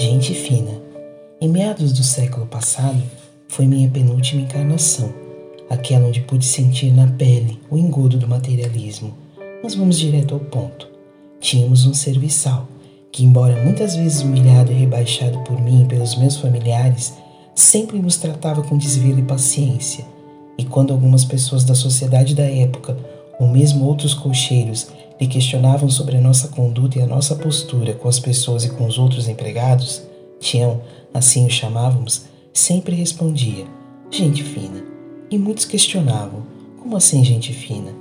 Gente fina. Em meados do século passado, foi minha penúltima encarnação, aquela onde pude sentir na pele o engodo do materialismo. Mas vamos direto ao ponto. Tínhamos um serviçal, que, embora muitas vezes humilhado e rebaixado por mim e pelos meus familiares, sempre nos tratava com desvelo e paciência. E quando algumas pessoas da sociedade da época, ou mesmo outros cocheiros, lhe questionavam sobre a nossa conduta e a nossa postura com as pessoas e com os outros empregados, Tião, assim o chamávamos, sempre respondia: gente fina. E muitos questionavam: como assim gente fina?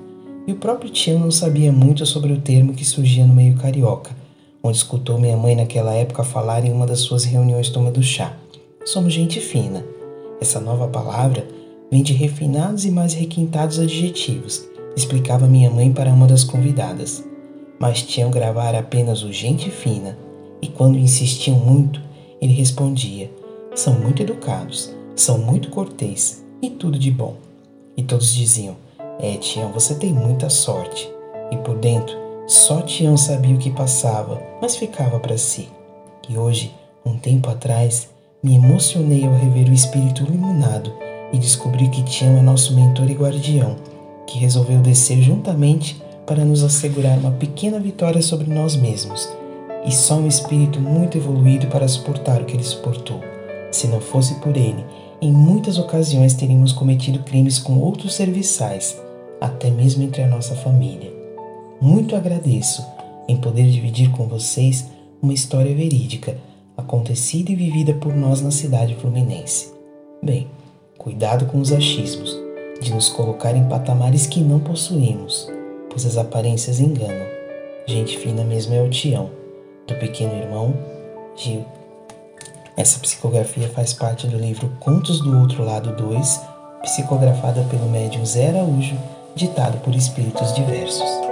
E o próprio Tião não sabia muito sobre o termo que surgia no meio carioca, onde escutou minha mãe naquela época falar em uma das suas reuniões tomando chá. Somos gente fina. Essa nova palavra vem de refinados e mais requintados adjetivos explicava minha mãe para uma das convidadas. Mas tinham gravar apenas o gente fina, e quando insistiam muito, ele respondia: São muito educados, são muito cortês e tudo de bom. E todos diziam: É, Tião, você tem muita sorte. E por dentro, só Tião sabia o que passava, mas ficava para si. E hoje, um tempo atrás, me emocionei ao rever o espírito iluminado e descobri que Tião é nosso mentor e guardião que resolveu descer juntamente para nos assegurar uma pequena vitória sobre nós mesmos, e só um espírito muito evoluído para suportar o que ele suportou. Se não fosse por ele, em muitas ocasiões teríamos cometido crimes com outros serviçais, até mesmo entre a nossa família. Muito agradeço em poder dividir com vocês uma história verídica, acontecida e vivida por nós na cidade fluminense. Bem, cuidado com os achismos de nos colocar em patamares que não possuímos, pois as aparências enganam. Gente fina mesmo é o Tião, do pequeno irmão Gil. Essa psicografia faz parte do livro Contos do Outro Lado 2, psicografada pelo médium Zé Araújo, ditado por espíritos diversos.